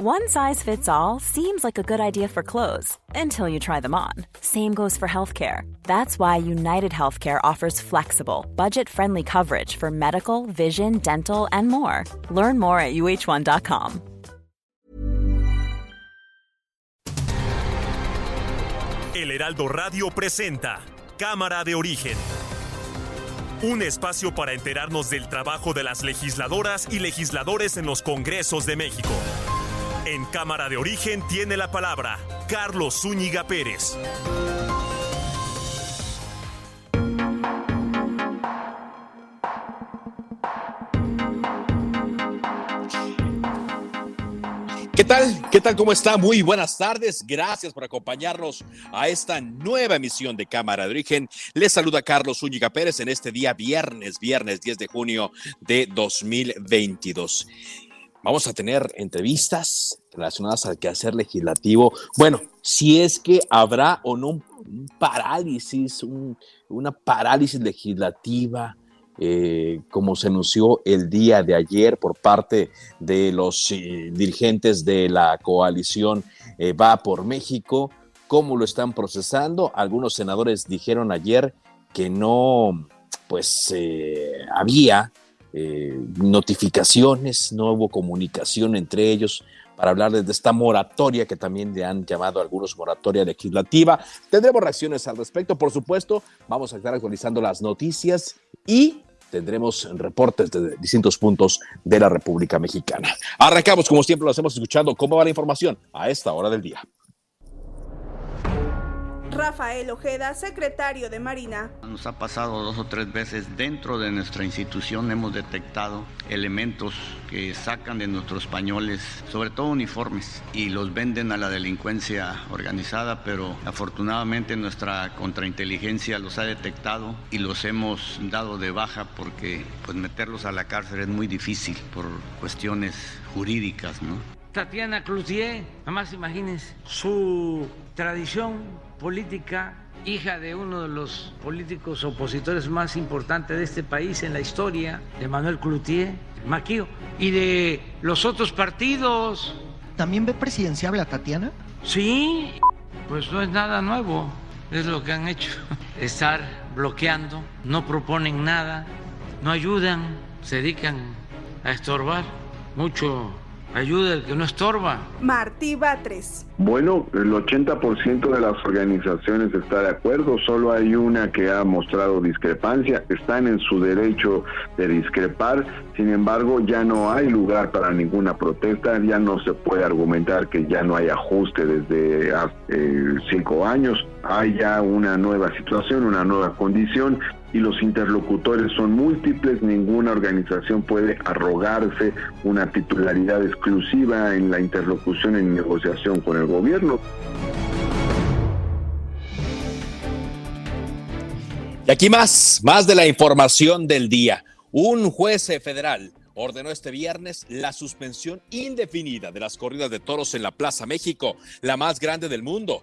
One size fits all seems like a good idea for clothes until you try them on. Same goes for healthcare. That's why United Healthcare offers flexible, budget friendly coverage for medical, vision, dental, and more. Learn more at uh1.com. El Heraldo Radio presenta Cámara de Origen. Un espacio para enterarnos del trabajo de las legisladoras y legisladores en los Congresos de México. En Cámara de Origen tiene la palabra Carlos Zúñiga Pérez. ¿Qué tal? ¿Qué tal? ¿Cómo está? Muy buenas tardes. Gracias por acompañarnos a esta nueva emisión de Cámara de Origen. Les saluda Carlos Zúñiga Pérez en este día viernes, viernes 10 de junio de 2022. Vamos a tener entrevistas relacionadas al quehacer legislativo. Bueno, si es que habrá o no un parálisis, una parálisis legislativa, eh, como se anunció el día de ayer por parte de los eh, dirigentes de la coalición eh, Va por México, cómo lo están procesando. Algunos senadores dijeron ayer que no, pues había notificaciones, no hubo comunicación entre ellos para hablarles de esta moratoria que también le han llamado algunos moratoria legislativa. Tendremos reacciones al respecto, por supuesto. Vamos a estar actualizando las noticias y tendremos reportes de distintos puntos de la República Mexicana. Arrancamos, como siempre lo hacemos escuchando cómo va la información a esta hora del día. Rafael Ojeda, secretario de Marina. Nos ha pasado dos o tres veces dentro de nuestra institución, hemos detectado elementos que sacan de nuestros pañoles, sobre todo uniformes, y los venden a la delincuencia organizada, pero afortunadamente nuestra contrainteligencia los ha detectado y los hemos dado de baja porque pues meterlos a la cárcel es muy difícil por cuestiones jurídicas, ¿no? Tatiana Cloutier, nada más imagínense, su tradición política, hija de uno de los políticos opositores más importantes de este país en la historia, de Manuel Cloutier, Maquío, y de los otros partidos. ¿También ve presidenciable a Tatiana? Sí, pues no es nada nuevo, es lo que han hecho, estar bloqueando, no proponen nada, no ayudan, se dedican a estorbar mucho Ayuda el que no estorba. Martí Batres. Bueno, el 80% de las organizaciones está de acuerdo, solo hay una que ha mostrado discrepancia, están en su derecho de discrepar, sin embargo ya no hay lugar para ninguna protesta, ya no se puede argumentar que ya no hay ajuste desde hace eh, cinco años, hay ya una nueva situación, una nueva condición y los interlocutores son múltiples, ninguna organización puede arrogarse una titularidad exclusiva en la interlocución y negociación con el gobierno. Y aquí más, más de la información del día. Un juez federal ordenó este viernes la suspensión indefinida de las corridas de toros en la Plaza México, la más grande del mundo.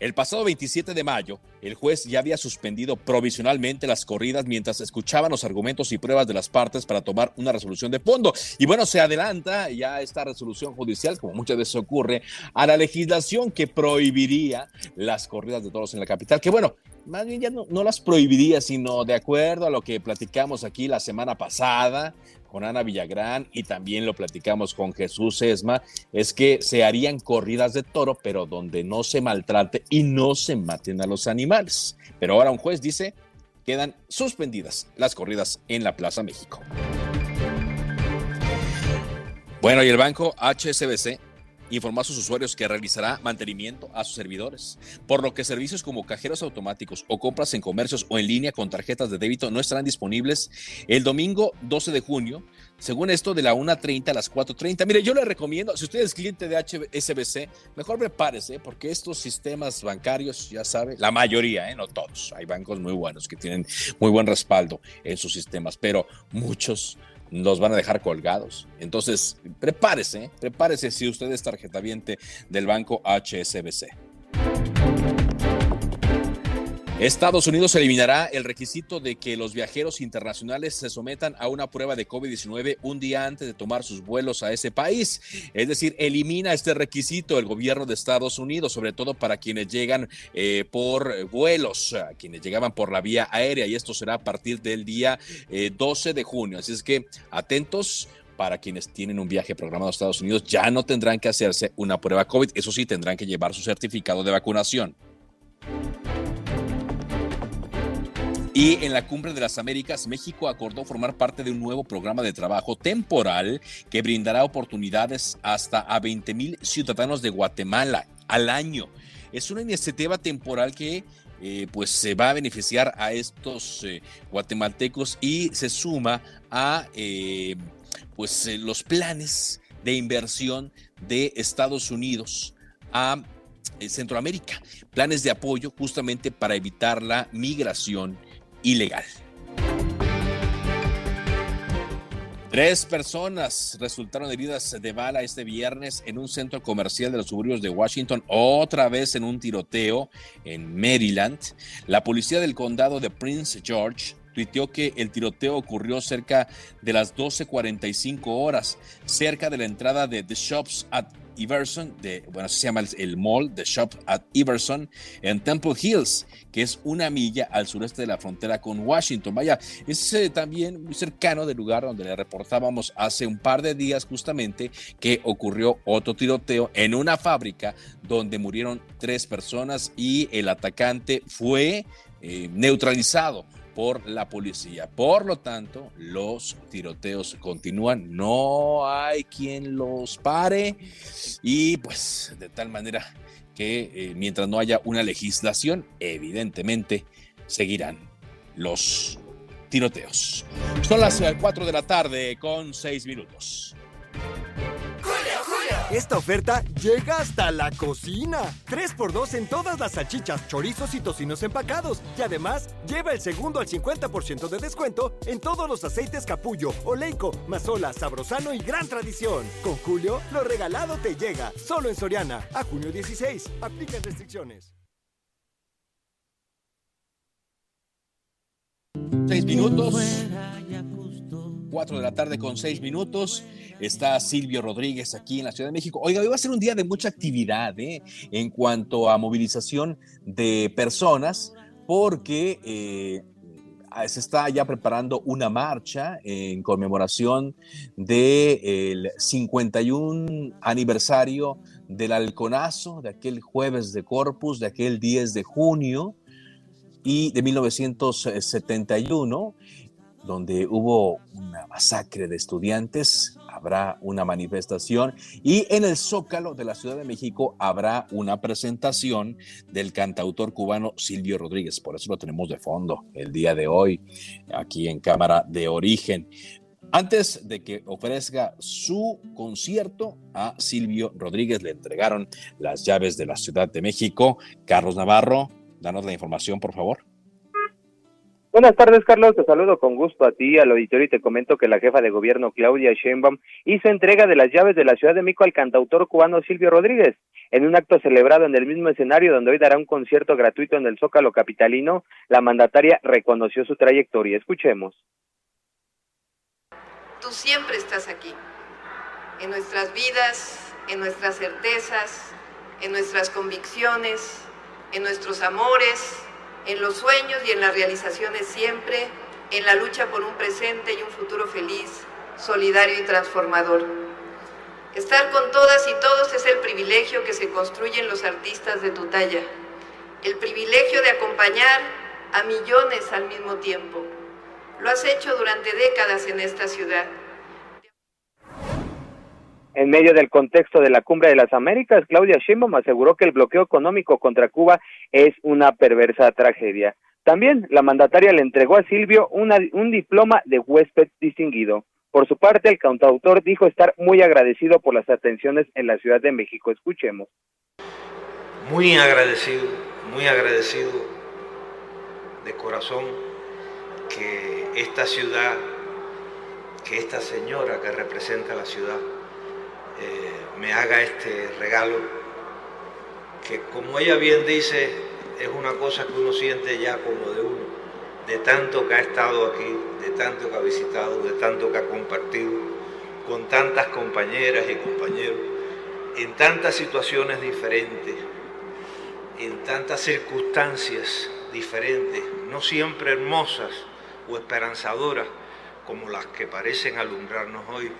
El pasado 27 de mayo, el juez ya había suspendido provisionalmente las corridas mientras escuchaban los argumentos y pruebas de las partes para tomar una resolución de fondo. Y bueno, se adelanta ya esta resolución judicial, como muchas veces ocurre, a la legislación que prohibiría las corridas de toros en la capital, que bueno, más bien ya no, no, las prohibiría, sino de acuerdo a lo que platicamos aquí la semana pasada, con Ana Villagrán y también lo platicamos con Jesús Esma, es que se harían corridas de toro, pero donde no se maltrate y no se maten a los animales. Pero ahora un juez dice, quedan suspendidas las corridas en la Plaza México. Bueno, y el banco HSBC informó a sus usuarios que realizará mantenimiento a sus servidores, por lo que servicios como cajeros automáticos o compras en comercios o en línea con tarjetas de débito no estarán disponibles el domingo 12 de junio, según esto de la 1.30 a las 4.30. Mire, yo le recomiendo, si usted es cliente de HSBC, mejor prepárese, porque estos sistemas bancarios, ya sabe, la mayoría, ¿eh? no todos, hay bancos muy buenos que tienen muy buen respaldo en sus sistemas, pero muchos los van a dejar colgados. Entonces, prepárese, prepárese si usted es tarjetaviente del banco HSBC. Estados Unidos eliminará el requisito de que los viajeros internacionales se sometan a una prueba de COVID-19 un día antes de tomar sus vuelos a ese país. Es decir, elimina este requisito el gobierno de Estados Unidos, sobre todo para quienes llegan eh, por vuelos, quienes llegaban por la vía aérea, y esto será a partir del día 12 eh, de junio. Así es que atentos para quienes tienen un viaje programado a Estados Unidos, ya no tendrán que hacerse una prueba COVID. Eso sí, tendrán que llevar su certificado de vacunación. Y en la Cumbre de las Américas, México acordó formar parte de un nuevo programa de trabajo temporal que brindará oportunidades hasta a 20 mil ciudadanos de Guatemala al año. Es una iniciativa temporal que eh, pues se va a beneficiar a estos eh, guatemaltecos y se suma a eh, pues los planes de inversión de Estados Unidos a Centroamérica, planes de apoyo justamente para evitar la migración ilegal. Tres personas resultaron heridas de bala este viernes en un centro comercial de los suburbios de Washington, otra vez en un tiroteo en Maryland. La policía del condado de Prince George tuiteó que el tiroteo ocurrió cerca de las 12.45 horas, cerca de la entrada de The Shops at Iverson, de, bueno, se llama el, mall, The Shop at Iverson, en Temple Hills, que es una milla al sureste de la frontera con Washington. Vaya, es eh, también muy cercano del lugar donde le reportábamos hace un par de días justamente que ocurrió otro tiroteo en una fábrica donde murieron tres personas y el atacante fue eh, neutralizado por la policía. Por lo tanto, los tiroteos continúan, no hay quien los pare y pues de tal manera que eh, mientras no haya una legislación, evidentemente seguirán los tiroteos. Son las 4 de la tarde con 6 minutos. Esta oferta llega hasta la cocina. 3x2 en todas las salchichas, chorizos y tocinos empacados. Y además, lleva el segundo al 50% de descuento en todos los aceites capullo, oleico, mazola, sabrosano y gran tradición. Con Julio, lo regalado te llega. Solo en Soriana. A junio 16. Aplican restricciones. Seis minutos. 4 de la tarde con 6 minutos. Está Silvio Rodríguez aquí en la Ciudad de México. Oiga, hoy va a ser un día de mucha actividad ¿eh? en cuanto a movilización de personas, porque eh, se está ya preparando una marcha en conmemoración del 51 aniversario del halconazo, de aquel jueves de Corpus, de aquel 10 de junio y de 1971 donde hubo una masacre de estudiantes, habrá una manifestación y en el Zócalo de la Ciudad de México habrá una presentación del cantautor cubano Silvio Rodríguez. Por eso lo tenemos de fondo el día de hoy aquí en Cámara de Origen. Antes de que ofrezca su concierto a Silvio Rodríguez, le entregaron las llaves de la Ciudad de México. Carlos Navarro, danos la información, por favor. Buenas tardes, Carlos. Te saludo con gusto a ti, al auditorio, y te comento que la jefa de gobierno, Claudia Sheinbaum, hizo entrega de las llaves de la Ciudad de México al cantautor cubano Silvio Rodríguez. En un acto celebrado en el mismo escenario donde hoy dará un concierto gratuito en el Zócalo Capitalino, la mandataria reconoció su trayectoria. Escuchemos. Tú siempre estás aquí, en nuestras vidas, en nuestras certezas, en nuestras convicciones, en nuestros amores en los sueños y en las realizaciones siempre, en la lucha por un presente y un futuro feliz, solidario y transformador. Estar con todas y todos es el privilegio que se construyen los artistas de tu talla, el privilegio de acompañar a millones al mismo tiempo. Lo has hecho durante décadas en esta ciudad en medio del contexto de la Cumbre de las Américas, Claudia Sheinbaum aseguró que el bloqueo económico contra Cuba es una perversa tragedia. También la mandataria le entregó a Silvio un diploma de huésped distinguido. Por su parte, el cantautor dijo estar muy agradecido por las atenciones en la Ciudad de México. Escuchemos. Muy agradecido, muy agradecido de corazón que esta ciudad, que esta señora que representa la ciudad, eh, me haga este regalo, que como ella bien dice, es una cosa que uno siente ya como de uno, de tanto que ha estado aquí, de tanto que ha visitado, de tanto que ha compartido con tantas compañeras y compañeros, en tantas situaciones diferentes, en tantas circunstancias diferentes, no siempre hermosas o esperanzadoras como las que parecen alumbrarnos hoy.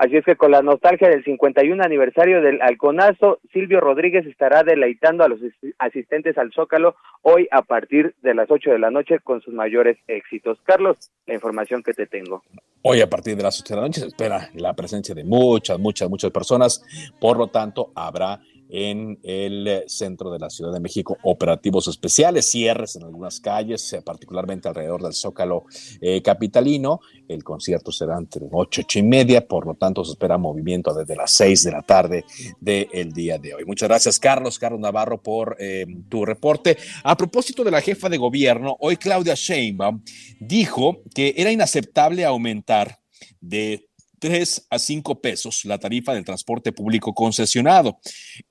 Así es que con la nostalgia del 51 aniversario del Halconazo, Silvio Rodríguez estará deleitando a los asistentes al Zócalo hoy a partir de las 8 de la noche con sus mayores éxitos. Carlos, la información que te tengo. Hoy a partir de las 8 de la noche se espera la presencia de muchas, muchas, muchas personas. Por lo tanto, habrá en el centro de la Ciudad de México operativos especiales, cierres en algunas calles, eh, particularmente alrededor del Zócalo eh, capitalino. El concierto será entre 8, 8 y media, por lo tanto se espera movimiento desde las 6 de la tarde del día de hoy. Muchas gracias, Carlos, Carlos Navarro, por eh, tu reporte. A propósito de la jefa de gobierno, hoy Claudia Sheinbaum dijo que era inaceptable aumentar de 3 a 5 pesos la tarifa del transporte público concesionado.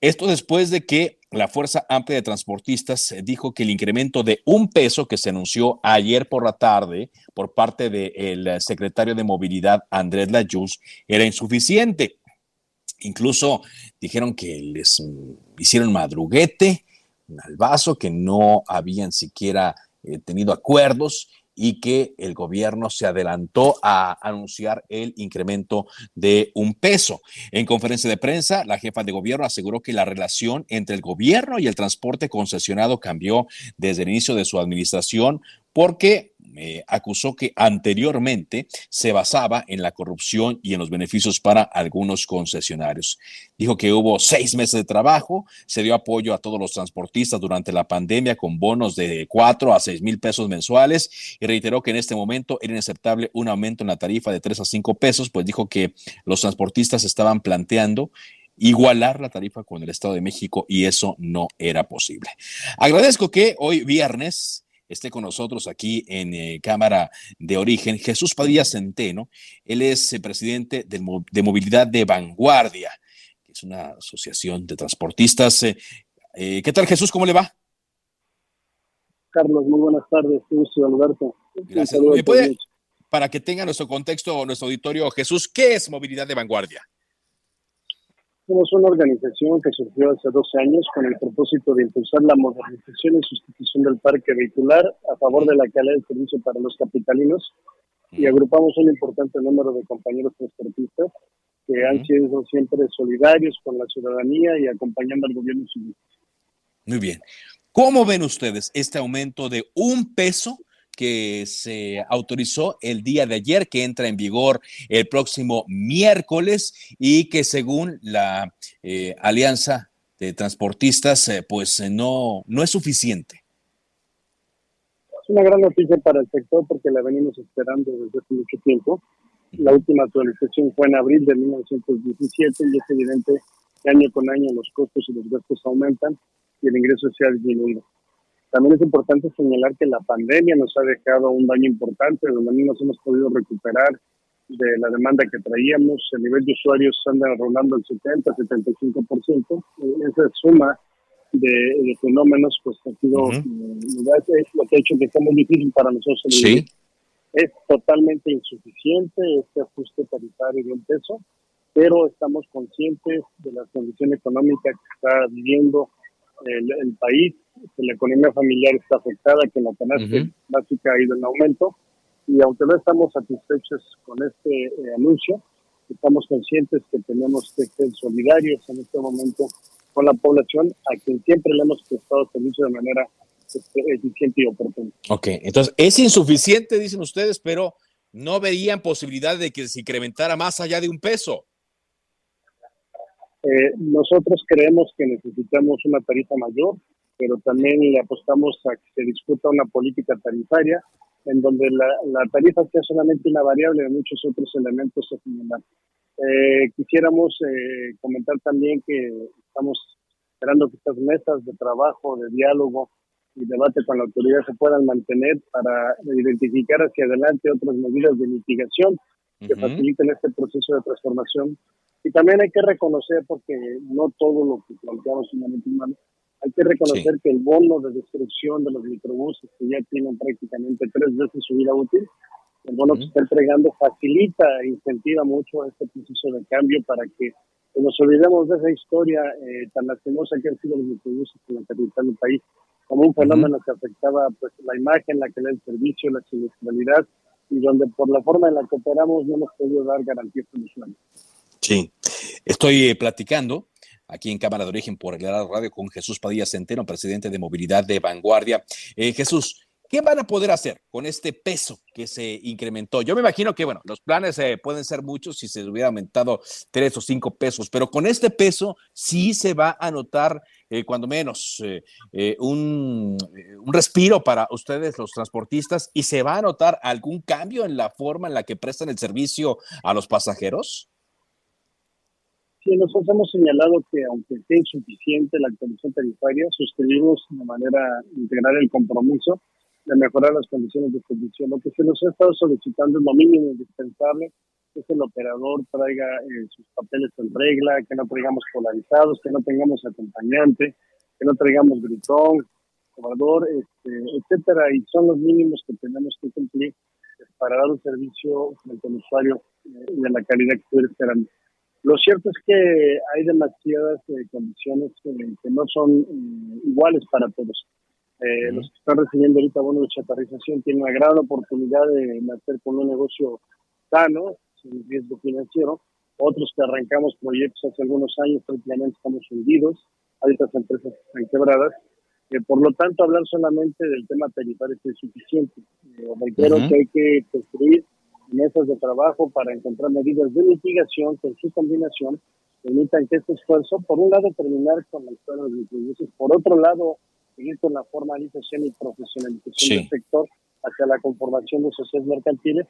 Esto después de que la Fuerza Amplia de Transportistas dijo que el incremento de un peso que se anunció ayer por la tarde por parte del secretario de Movilidad, Andrés Layuz, era insuficiente. Incluso dijeron que les hicieron madruguete, al vaso, que no habían siquiera eh, tenido acuerdos y que el gobierno se adelantó a anunciar el incremento de un peso. En conferencia de prensa, la jefa de gobierno aseguró que la relación entre el gobierno y el transporte concesionado cambió desde el inicio de su administración porque acusó que anteriormente se basaba en la corrupción y en los beneficios para algunos concesionarios. Dijo que hubo seis meses de trabajo, se dio apoyo a todos los transportistas durante la pandemia con bonos de cuatro a seis mil pesos mensuales y reiteró que en este momento era inaceptable un aumento en la tarifa de tres a cinco pesos, pues dijo que los transportistas estaban planteando igualar la tarifa con el Estado de México y eso no era posible. Agradezco que hoy viernes esté con nosotros aquí en eh, Cámara de Origen, Jesús Padilla Centeno. Él es eh, presidente de, Movilidad de Vanguardia, que es una asociación de transportistas. Eh, ¿Qué tal, Jesús? ¿Cómo le va? Carlos, muy buenas tardes. Gusto saludarte. Gracias. ¿Me puede, para que tenga nuestro contexto, nuestro auditorio, Jesús, ¿qué es Movilidad de Vanguardia? Somos una organización que surgió hace 12 años con el propósito de impulsar la modernización y sustitución del parque vehicular a favor de la calidad del servicio para los capitalinos y agrupamos un importante número de compañeros transportistas que han sido siempre solidarios con la ciudadanía y acompañando al gobierno civil. Muy bien. ¿Cómo ven ustedes este aumento de un peso que se autorizó el día de ayer, que entra en vigor el próximo miércoles y que según la eh, Alianza de Transportistas, eh, pues eh, no, no es suficiente. Es una gran noticia para el sector porque la venimos esperando desde hace mucho tiempo. La última actualización fue en abril de 1917 y es evidente que año con año los costos y los gastos aumentan y el ingreso se ha disminuido. También es importante señalar que la pandemia nos ha dejado un daño importante, donde no nos hemos podido recuperar de la demanda que traíamos. El nivel de usuarios anda rondando el 70-75%. Esa suma de, fenómenos pues ha sido es lo que ha hecho que sea muy difícil para nosotros. Sí. Es totalmente insuficiente este ajuste tarifario de un peso, pero estamos conscientes de la condición económica que está viviendo el, país, que la economía familiar está afectada, que la canasta básica ha ido en aumento y aunque no estamos satisfechos con este eh, anuncio, estamos conscientes que tenemos que ser solidarios en este momento con la población a quien siempre le hemos prestado servicio de manera este, eficiente y oportuna. Ok, entonces es insuficiente, dicen ustedes, pero no veían posibilidad de que se incrementara más allá de un peso. Eh, nosotros creemos que necesitamos una tarifa mayor, pero también le apostamos a que se discuta una política tarifaria en donde la, tarifa sea solamente una variable de muchos otros elementos a. Eh, quisiéramos eh, comentar también que estamos esperando que estas mesas de trabajo, de diálogo y debate con la autoridad se puedan mantener para identificar hacia adelante otras medidas de mitigación que faciliten este proceso de transformación Y también hay que reconocer, porque no todo lo que planteamos es humano, hay que reconocer que el bono de destrucción de los microbuses, que ya tienen prácticamente tres veces su vida útil, el bono que está entregando facilita e incentiva mucho este proceso de cambio para que nos olvidemos de esa historia eh, tan lastimosa que han sido los microbuses en la capital del país, como un fenómeno que afectaba pues la imagen, la calidad del servicio, la siniestralidad, y donde por la forma en la que operamos no hemos podido dar garantías usuario. Sí, estoy eh, platicando aquí en Cámara de Origen por el Radio con Jesús Padilla Centeno, presidente de Movilidad de Vanguardia. Eh, Jesús, ¿qué van a poder hacer con este peso que se incrementó? Yo me imagino que, bueno, los planes eh, pueden ser muchos si se hubiera aumentado tres o cinco pesos, pero con este peso sí se va a notar, cuando menos, un, un respiro para ustedes, los transportistas, y se va a notar algún cambio en la forma en la que prestan el servicio a los pasajeros. Sí, nosotros hemos señalado que aunque sea insuficiente la actualización tarifaria, suscribimos de manera integral el compromiso de mejorar las condiciones de servicio. Lo que se nos ha estado solicitando es lo mínimo indispensable, que el operador traiga eh, sus papeles en regla, que no traigamos polarizados, que no tengamos acompañante, que no traigamos gritón, cobrador, este, etcétera, y son los mínimos que tenemos que cumplir para dar un servicio frente al usuario eh, de la calidad que estoy esperando. Lo cierto es que hay demasiadas eh, condiciones eh, que no son eh, iguales para todos. Los que están recibiendo ahorita bonos de chatarrización tienen una gran oportunidad de nacer con un negocio sano, sin riesgo financiero. Otros que arrancamos proyectos hace algunos años prácticamente estamos hundidos. Hay otras empresas están quebradas. por lo tanto, hablar solamente del tema tarifario es suficiente. reitero que hay que construir mesas de trabajo para encontrar medidas de mitigación que en su combinación permitan que este esfuerzo, por un lado, terminar con la historia de los por otro lado, seguir con la formalización y profesionalización del sector hacia la conformación de sociedades mercantiles,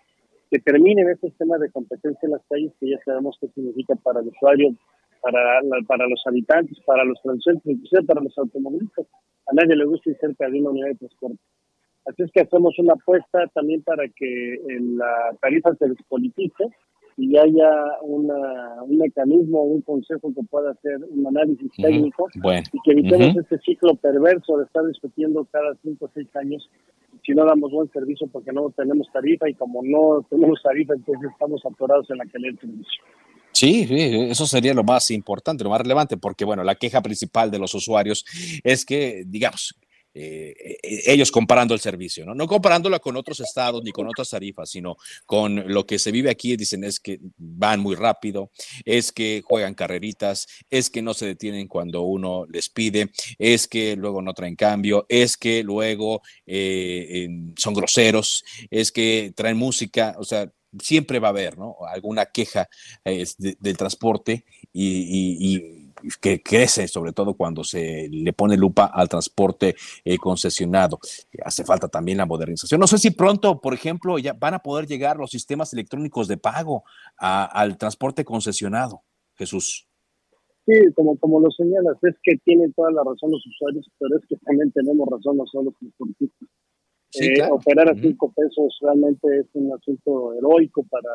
que termine este sistema de competencia en las calles, que ya sabemos qué significa para el usuario, para, para los habitantes, para los transeúntes, inclusive para los automovilistas. A nadie le gusta ir cerca de una unidad de transporte. Así es que hacemos una apuesta también para que la tarifa se despolitice y haya una, un mecanismo, un consejo que pueda hacer un análisis técnico y que evitemos este ciclo perverso de estar discutiendo cada cinco o seis años si no damos buen servicio porque no tenemos tarifa y como no tenemos tarifa entonces estamos atorados en la calidad del servicio. Sí, eso sería lo más importante, lo más relevante, porque bueno, la queja principal de los usuarios es que, digamos, eh, eh, ellos comparando el servicio, ¿no? No comparándolo con otros estados ni con otras tarifas, sino con lo que se vive aquí, dicen es que van muy rápido, es que juegan carreritas, es que no se detienen cuando uno les pide, es que luego no traen cambio, es que luego eh, son groseros, es que traen música, o sea, siempre va a haber, ¿no? Alguna queja del transporte y que crece, sobre todo cuando se le pone lupa al transporte eh, concesionado. Hace falta también la modernización. No sé si pronto, por ejemplo, ya van a poder llegar los sistemas electrónicos de pago al transporte concesionado. Jesús. Sí, como, como lo señalas, es que tienen toda la razón los usuarios, pero es que también tenemos razón nosotros los transportistas. Eh, operar a cinco pesos realmente es un asunto heroico para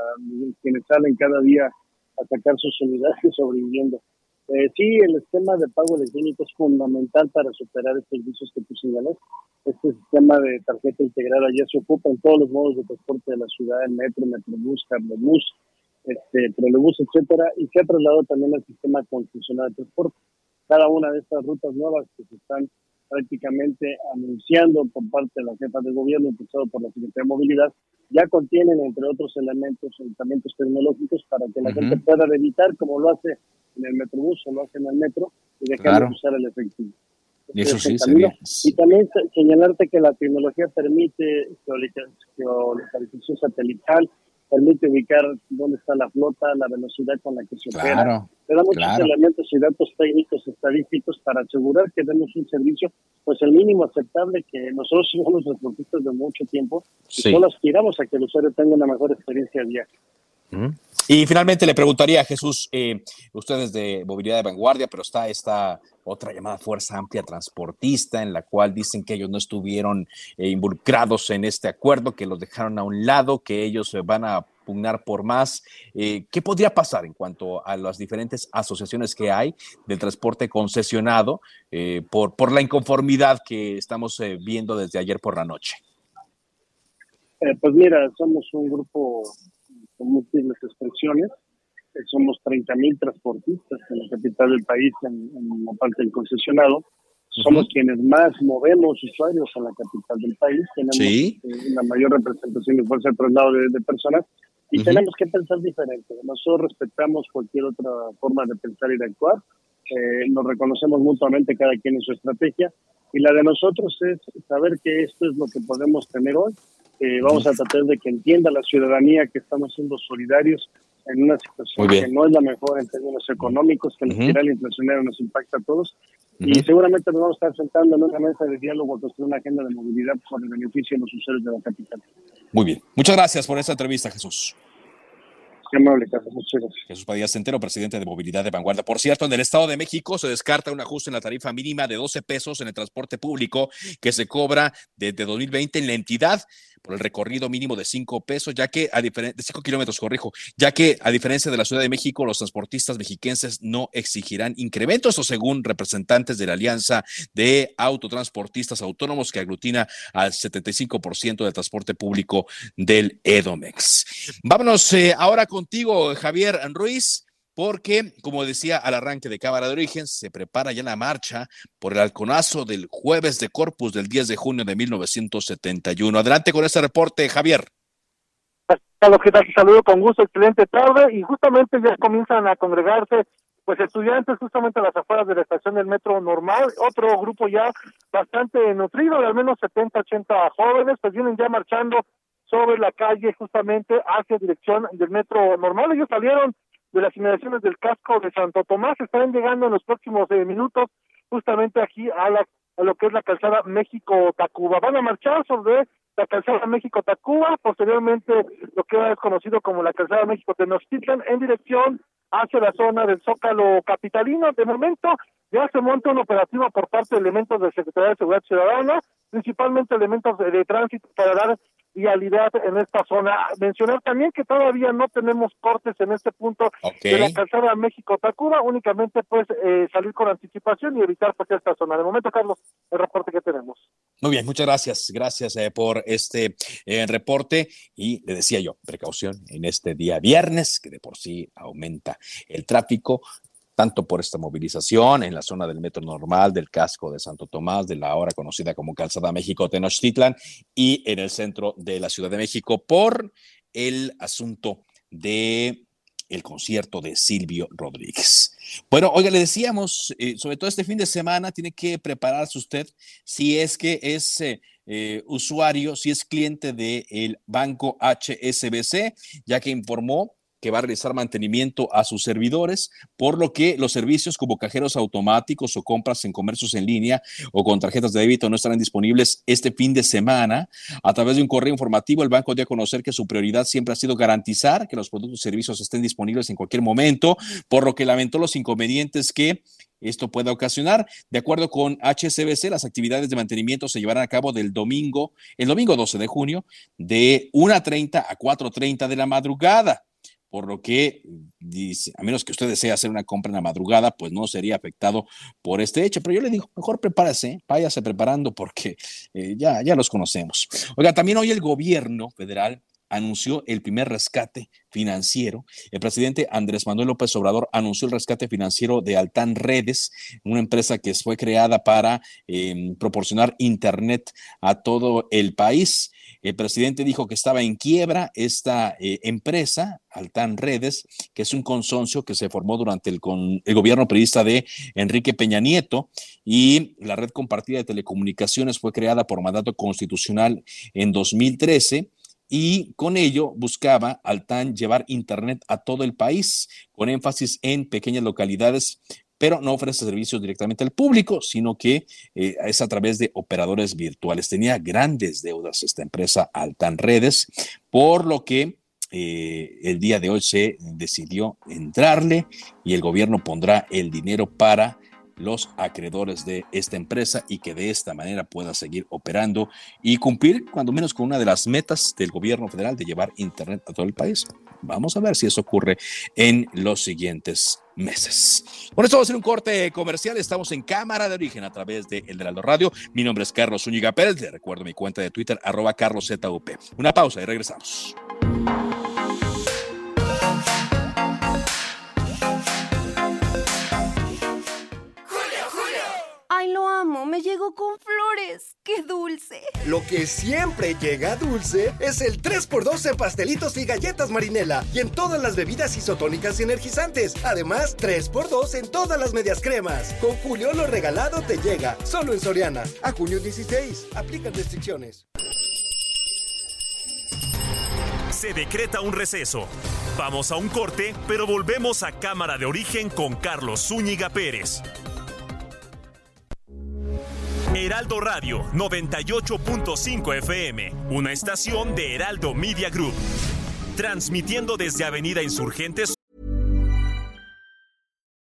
quienes salen cada día a sacar sus unidades sobreviviendo. Eh, sí, el esquema de pago electrónico es fundamental para superar estos vicios que tú señalas. Este sistema de tarjeta integrada ya se ocupa en todos los modos de transporte de la ciudad, el metro, metrobús, cablebús, este, trolebús, etcétera, y se ha trasladado también al sistema concesional de transporte. Cada una de estas rutas nuevas que se están prácticamente anunciando por parte de la jefa de gobierno, empezado por la Secretaría de Movilidad, ya contienen, entre otros elementos, elementos tecnológicos para que la gente pueda evitar, como lo hace en el metrobús o lo hace en el metro, y dejar de usar el efectivo. Eso sí, sería. Y también señalarte que la tecnología permite geolocalización satelital, permite ubicar dónde está la flota, la velocidad con la que se opera. Te da muchos elementos y datos técnicos estadísticos para asegurar que demos un servicio, pues el mínimo aceptable que nosotros somos los transportistas de mucho tiempo y solo aspiramos a que el usuario tenga una mejor experiencia de viaje. Y finalmente le preguntaría a Jesús, eh, ustedes de movilidad de vanguardia, pero está esta otra llamada Fuerza Amplia Transportista, en la cual dicen que ellos no estuvieron eh, involucrados en este acuerdo, que los dejaron a un lado, que ellos van a pugnar por más. Eh, ¿Qué podría pasar en cuanto a las diferentes asociaciones que hay del transporte concesionado eh, por, por la inconformidad que estamos viendo desde ayer por la noche? pues mira, somos un grupo con múltiples expresiones. somos 30 mil transportistas en la capital del país, en, la parte del concesionado. Somos quienes más movemos usuarios a la capital del país. Tenemos la mayor representación de fuerza de traslado de personas y tenemos que pensar diferente. Nosotros respetamos cualquier otra forma de pensar y de actuar. Eh, nos reconocemos mutuamente cada quien en su estrategia. Y la de nosotros es saber que esto es lo que podemos tener hoy. Eh, vamos a tratar de que entienda la ciudadanía que estamos siendo solidarios en una situación que no es la mejor en términos económicos, que la espiral inflacionaria nos impacta a todos. Y seguramente nos vamos a estar sentando en una mesa de diálogo a construir una agenda de movilidad por el beneficio de los usuarios de la capital. Muy bien. Muchas gracias por esta entrevista, Jesús. Qué amable, Carlos. Muchas gracias. Jesús Padilla Centeno, presidente de Movilidad de Vanguardia. Por cierto, en el Estado de México se descarta un ajuste en la tarifa mínima de 12 pesos en el transporte público que se cobra desde 2020 en la entidad por el recorrido mínimo de 5 pesos, ya que a diferencia de 5 kilómetros, corrijo, ya que a diferencia de la Ciudad de México, los transportistas mexiquenses no exigirán incrementos, o según representantes de la Alianza de Autotransportistas Autónomos que aglutina al 75% del transporte público del EDOMEX. Vámonos eh, ahora contigo, Javier Ruiz porque, como decía al arranque de Cámara de Origen, se prepara ya la marcha por el halconazo del jueves de Corpus del 10 de junio de 1971. Adelante con este reporte, Javier. Carlos, ¿qué tal? Saludo con gusto, excelente tarde, y justamente ya comienzan a congregarse pues estudiantes justamente a las afueras de la estación del metro normal, otro grupo ya bastante nutrido, de al menos 70, 80 jóvenes, pues vienen ya marchando sobre la calle justamente hacia dirección del metro normal. Ellos salieron de las inmediaciones del casco de Santo Tomás estarán llegando en los próximos eh, minutos justamente aquí a, la, a lo que es la calzada México-Tacuba. Van a marchar sobre la calzada México-Tacuba, posteriormente lo que es conocido como la calzada México-Tenochtitlan, en dirección hacia la zona del Zócalo Capitalino. De momento ya se monta un operativo por parte de elementos de Secretaría de Seguridad Ciudadana, principalmente elementos de tránsito para dar vialidad en esta zona. Mencionar también que todavía no tenemos cortes en este punto de la calzada México-Tacuba, únicamente pues eh, salir con anticipación y evitar pues esta zona. De momento, Carlos, el reporte que tenemos. Muy bien, muchas gracias. Gracias eh, por este eh, reporte y le decía yo, precaución en este día viernes, que de por sí aumenta el tráfico tanto por esta movilización en la zona del metro normal, del casco de Santo Tomás, de la ahora conocida como Calzada México Tenochtitlan, y en el centro de la Ciudad de México por el asunto de el concierto de Silvio Rodríguez. Bueno, oiga, le decíamos, eh, sobre todo este fin de semana, tiene que prepararse usted si es que es eh, eh, usuario, si es cliente del banco HSBC, ya que informó que va a realizar mantenimiento a sus servidores, por lo que los servicios como cajeros automáticos o compras en comercios en línea o con tarjetas de débito no estarán disponibles este fin de semana. A través de un correo informativo, el banco dio a conocer que su prioridad siempre ha sido garantizar que los productos y servicios estén disponibles en cualquier momento, por lo que lamentó los inconvenientes que esto pueda ocasionar. De acuerdo con HCBC, las actividades de mantenimiento se llevarán a cabo del domingo, el domingo 12 de junio, de 1.30 a 4.30 de la madrugada por lo que dice, a menos que usted desee hacer una compra en la madrugada, pues no sería afectado por este hecho. Pero yo le digo, mejor prepárese, váyase preparando porque eh, ya, ya los conocemos. Oiga, también hoy el gobierno federal anunció el primer rescate financiero. El presidente Andrés Manuel López Obrador anunció el rescate financiero de Altan Redes, una empresa que fue creada para em, proporcionar Internet a todo el país. El presidente dijo que estaba en quiebra esta eh, empresa, Altan Redes, que es un consorcio que se formó durante el, el gobierno periodista de Enrique Peña Nieto y la red compartida de telecomunicaciones fue creada por mandato constitucional en 2013 y con ello buscaba Altan llevar Internet a todo el país, con énfasis en pequeñas localidades pero no ofrece servicios directamente al público, sino que eh, es a través de operadores virtuales. Tenía grandes deudas esta empresa Altan Redes, por lo que eh, el día de hoy se decidió entrarle y el gobierno pondrá el dinero para los acreedores de esta empresa y que de esta manera pueda seguir operando y cumplir cuando menos con una de las metas del gobierno federal de llevar Internet a todo el país. Vamos a ver si eso ocurre en los siguientes meses. Vamos a hacer un corte comercial. Estamos en cámara de origen a través de El Heraldo Radio. Mi nombre es Carlos Zúñiga Pérez. Le recuerdo mi cuenta de Twitter, arroba carloszup. Una pausa y regresamos. Amo, me llegó con flores. ¡Qué dulce! Lo que siempre llega dulce es el 3x2 en pastelitos y galletas marinela y en todas las bebidas isotónicas y energizantes. Además, 3x2 en todas las medias cremas. Con Julio lo regalado te llega, solo en Soriana. A junio 16. Aplican restricciones. Se decreta un receso. Vamos a un corte, pero volvemos a Cámara de Origen con Carlos Zúñiga Pérez. Heraldo Radio 98.5 FM, una estación de Heraldo Media Group. Transmitiendo desde Avenida Insurgentes.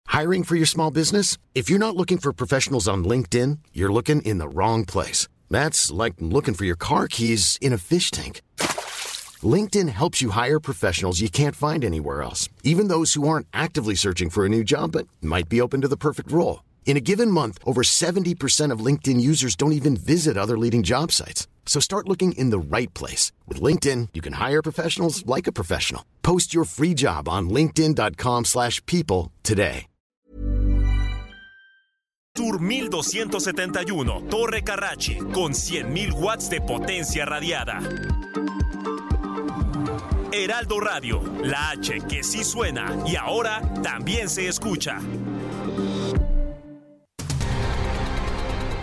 Hiring for your small business? If you're not looking for professionals on LinkedIn, you're looking in the wrong place. That's like looking for your car keys in a fish tank. LinkedIn helps you hire professionals you can't find anywhere else, even those who aren't actively searching for a new job but might be open to the perfect role. In a given month, over 70% of LinkedIn users don't even visit other leading job sites. So start looking in the right place. With LinkedIn, you can hire professionals like a professional. Post your free job on linkedin.com slash people today. Tour 1271, Torre Carrachi, con 100.000 watts de potencia radiada. Heraldo Radio, la H que sí suena y ahora también se escucha.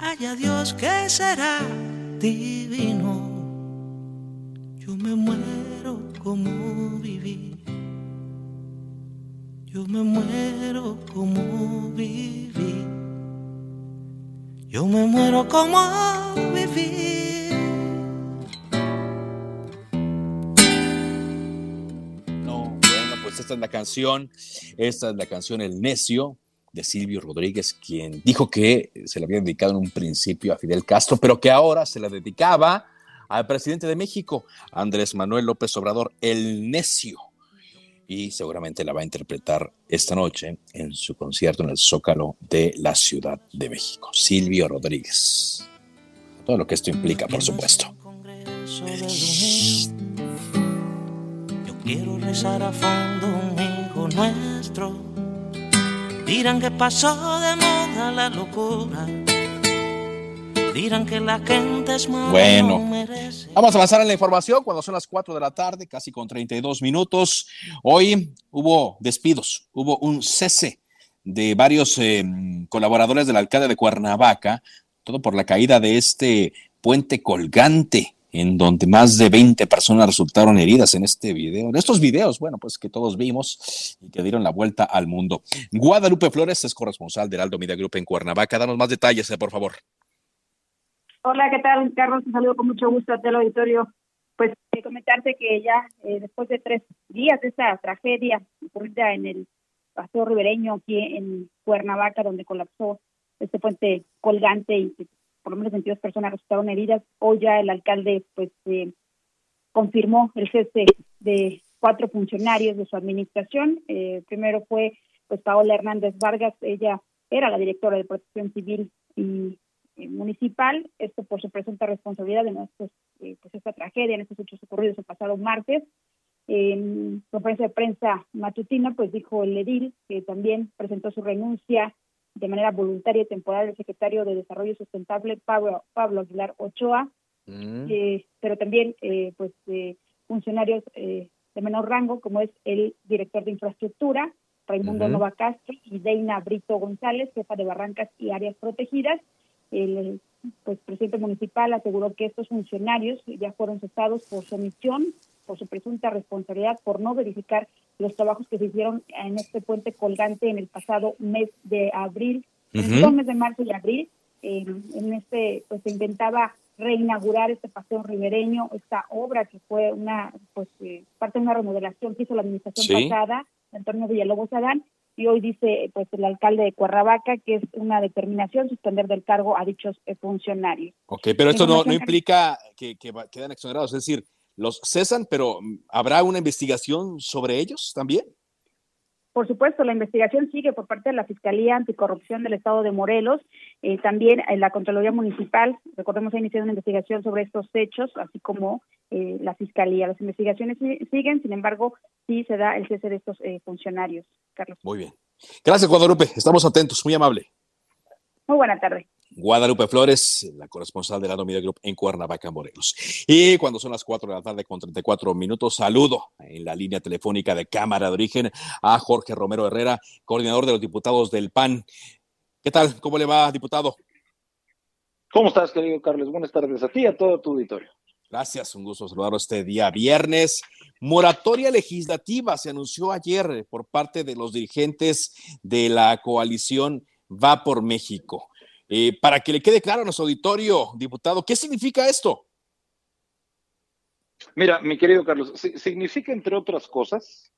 Haya Dios que será divino. Yo me muero como viví. Yo me muero como viví. Yo me muero como viví. No, bueno, pues esta es la canción. Esta es la canción El Necio de Silvio Rodríguez, quien dijo que se le había dedicado en un principio a Fidel Castro, pero que ahora se la dedicaba al presidente de México, Andrés Manuel López Obrador, el necio. Y seguramente la va a interpretar esta noche en su concierto en el Zócalo de la Ciudad de México. Silvio Rodríguez. Todo lo que esto implica, por supuesto. Yo quiero rezar a fondo nuestro. Dirán que pasó de moda la locura. Dirán que la gente es mala. Bueno. Vamos a avanzar en la información cuando son las 4 de la tarde, casi con 32 minutos. Hoy hubo despidos, hubo un cese de varios eh, colaboradores del alcalde de Cuernavaca, todo por la caída de este puente colgante en donde más de 20 personas resultaron heridas en este video, en estos videos, bueno, pues que todos vimos y que dieron la vuelta al mundo. Guadalupe Flores es corresponsal del Aldo Media Group en Cuernavaca. Danos más detalles, eh, por favor. Hola, ¿qué tal, Carlos? Un saludo con mucho gusto a todo el auditorio. Pues eh, comentarte que ya eh, después de tres días de esta tragedia ocurrida en el paseo ribereño aquí en Cuernavaca, donde colapsó este puente colgante y por lo menos 22 personas resultaron heridas, hoy ya el alcalde pues eh, confirmó el cese de cuatro funcionarios de su administración. Eh, primero fue pues Paola Hernández Vargas, ella era la directora de Protección Civil y eh, municipal, esto por su presunta responsabilidad en estos, eh, pues esta tragedia, en estos hechos ocurridos el pasado martes. En conferencia de prensa matutina, pues dijo el edil que también presentó su renuncia de manera voluntaria y temporal el secretario de Desarrollo Sustentable, Pablo, Pablo Aguilar Ochoa, eh, pero también eh, pues eh, funcionarios eh, de menor rango, como es el director de infraestructura, Raimundo Ujú. Nova Castro, y Deina Brito González, jefa de barrancas y áreas protegidas. El pues, presidente municipal aseguró que estos funcionarios ya fueron cesados por su omisión, por su presunta responsabilidad por no verificar los trabajos que se hicieron en este puente colgante en el pasado mes de abril, en Ujú. el pasado mes de marzo y abril. Eh, en este, pues se intentaba reinaugurar este paseo ribereño, esta obra que fue una, pues eh, parte de una remodelación que hizo la administración Sí. pasada, Antonio Villalobos Adán, y hoy dice pues el alcalde de Cuernavaca que es una determinación suspender del cargo a dichos funcionarios. Ok, pero esto no, no implica que, que quedan exonerados, es decir, los cesan, pero mm, ¿habrá una investigación sobre ellos también? Por supuesto, la investigación sigue por parte de la Fiscalía Anticorrupción del Estado de Morelos, eh, también en la Contraloría Municipal, recordemos, ha iniciado una investigación sobre estos hechos, así como eh, la Fiscalía. Las investigaciones si- siguen, sin embargo, sí se da el cese de estos eh, funcionarios. Carlos. Muy bien. Gracias, Guadalupe. Estamos atentos. Muy amable. Muy buena tarde. Guadalupe Flores, la corresponsal de la Media Group en Cuernavaca, Morelos. Y cuando son las 4 de la tarde con 34 minutos, saludo en la línea telefónica de Cámara de Origen a Jorge Romero Herrera, coordinador de los diputados del PAN. ¿Qué tal? ¿Cómo le va, diputado? ¿Cómo estás, querido Carlos? Buenas tardes a ti y a todo tu auditorio. Gracias, un gusto saludarlo este día viernes. Moratoria legislativa se anunció ayer por parte de los dirigentes de la coalición Va por México. Eh, para que le quede claro a nuestro auditorio, diputado, ¿qué significa esto? Mira, mi querido Carlos, si- significa, entre otras cosas,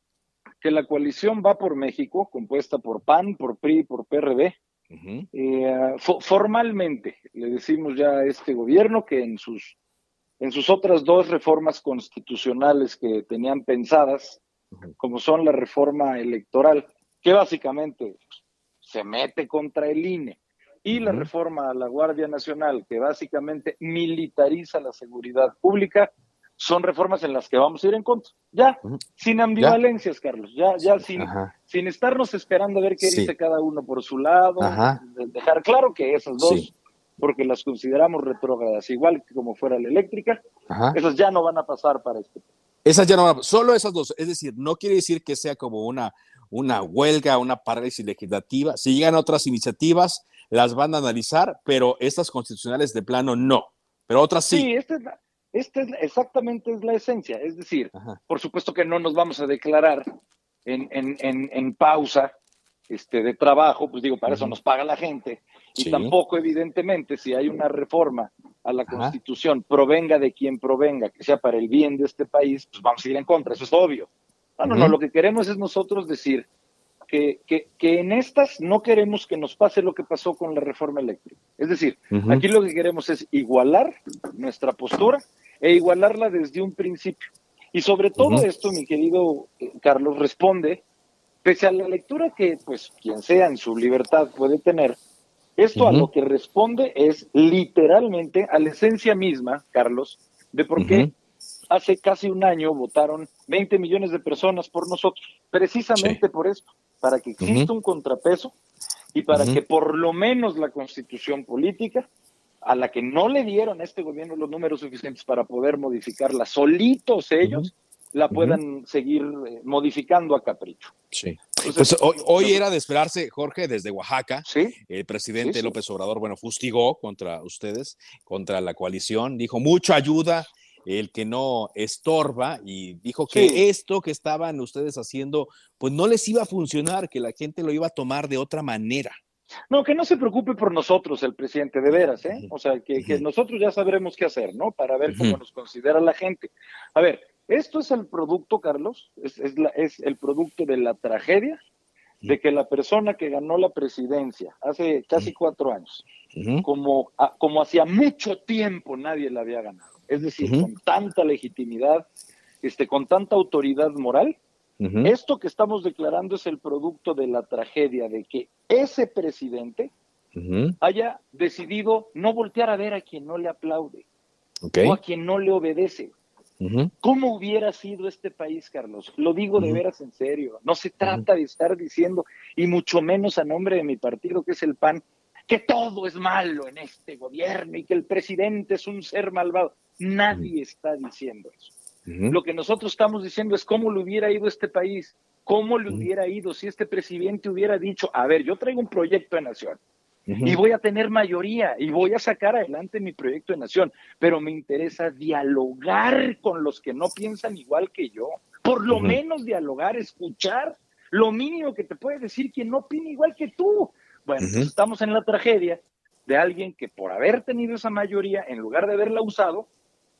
que la coalición va por México, compuesta por PAN, por PRI, por PRD, eh, fo- formalmente le decimos ya a este gobierno que en sus, en sus otras dos reformas constitucionales que tenían pensadas, como son la reforma electoral, que básicamente se mete contra el INE, y la reforma a la Guardia Nacional, que básicamente militariza la seguridad pública, son reformas en las que vamos a ir en contra. Ya, sin ambivalencias, Carlos, ya, ya sin, Ajá. sin estarnos esperando a ver qué Sí. dice cada uno por su lado, Ajá. dejar claro que esas dos, Sí. porque las consideramos retrógradas, igual que como fuera la eléctrica, Ajá. esas ya no van a pasar para este. Esas ya no van a- solo esas dos. Es decir, no quiere decir que sea como una, una huelga, una parálisis legislativa. Si llegan otras iniciativas, las van a analizar, pero estas constitucionales de plano no. Pero otras sí. Sí, esta es, la- esta es la- exactamente es la esencia. Es decir, por supuesto que no nos vamos a declarar en, en, en, en pausa este, de trabajo, pues digo, para eso nos paga la gente. Y Sí. tampoco, evidentemente, si hay una reforma a la Constitución, provenga de quien provenga, que sea para el bien de este país, pues vamos a ir en contra, eso es obvio. No, no, lo que queremos es nosotros decir que, que, que en estas no queremos que nos pase lo que pasó con la reforma eléctrica. Es decir, aquí lo que queremos es igualar nuestra postura e igualarla desde un principio. Y sobre todo esto, mi querido eh, Carlos, responde, pese a la lectura que, pues, quien sea en su libertad puede tener, esto a lo que responde es literalmente a la esencia misma, Carlos, de por qué hace casi un año votaron 20 millones de personas por nosotros, precisamente por eso, para que exista un contrapeso y para que por lo menos la constitución política, a la que no le dieron a este gobierno los números suficientes para poder modificarla solitos ellos, la puedan seguir eh, modificando a capricho. Sí. Entonces, Pues hoy, hoy era de esperarse, Jorge, desde Oaxaca. El presidente Sí, sí. López Obrador, bueno, fustigó contra ustedes, contra la coalición, dijo mucha ayuda, el que no estorba, y dijo que Sí. esto que estaban ustedes haciendo, pues no les iba a funcionar, que la gente lo iba a tomar de otra manera. No, que no se preocupe por nosotros el presidente, de veras, ¿eh? O sea, que, que nosotros ya sabremos qué hacer, ¿no? Para ver cómo nos considera la gente. A ver, esto es el producto, Carlos, es, es, la- es el producto de la tragedia de que la persona que ganó la presidencia hace casi cuatro años, como, a- como hacía mucho tiempo nadie la había ganado, es decir, con tanta legitimidad, este, con tanta autoridad moral, esto que estamos declarando es el producto de la tragedia de que ese presidente haya decidido no voltear a ver a quien no le aplaude o a quien no le obedece. ¿Cómo hubiera sido este país, Carlos? Lo digo de veras en serio. No se trata de estar diciendo, y mucho menos a nombre de mi partido, que es el PAN, que todo es malo en este gobierno y que el presidente es un ser malvado. Nadie está diciendo eso. Lo que nosotros estamos diciendo es cómo le hubiera ido este país, cómo le hubiera ido si este presidente hubiera dicho, a ver, yo traigo un proyecto de nación y voy a tener mayoría y voy a sacar adelante mi proyecto de nación, pero me interesa dialogar con los que no piensan igual que yo, por lo menos dialogar, escuchar lo mínimo que te puede decir quien no opina igual que tú. Bueno, pues estamos en la tragedia de alguien que por haber tenido esa mayoría, en lugar de haberla usado,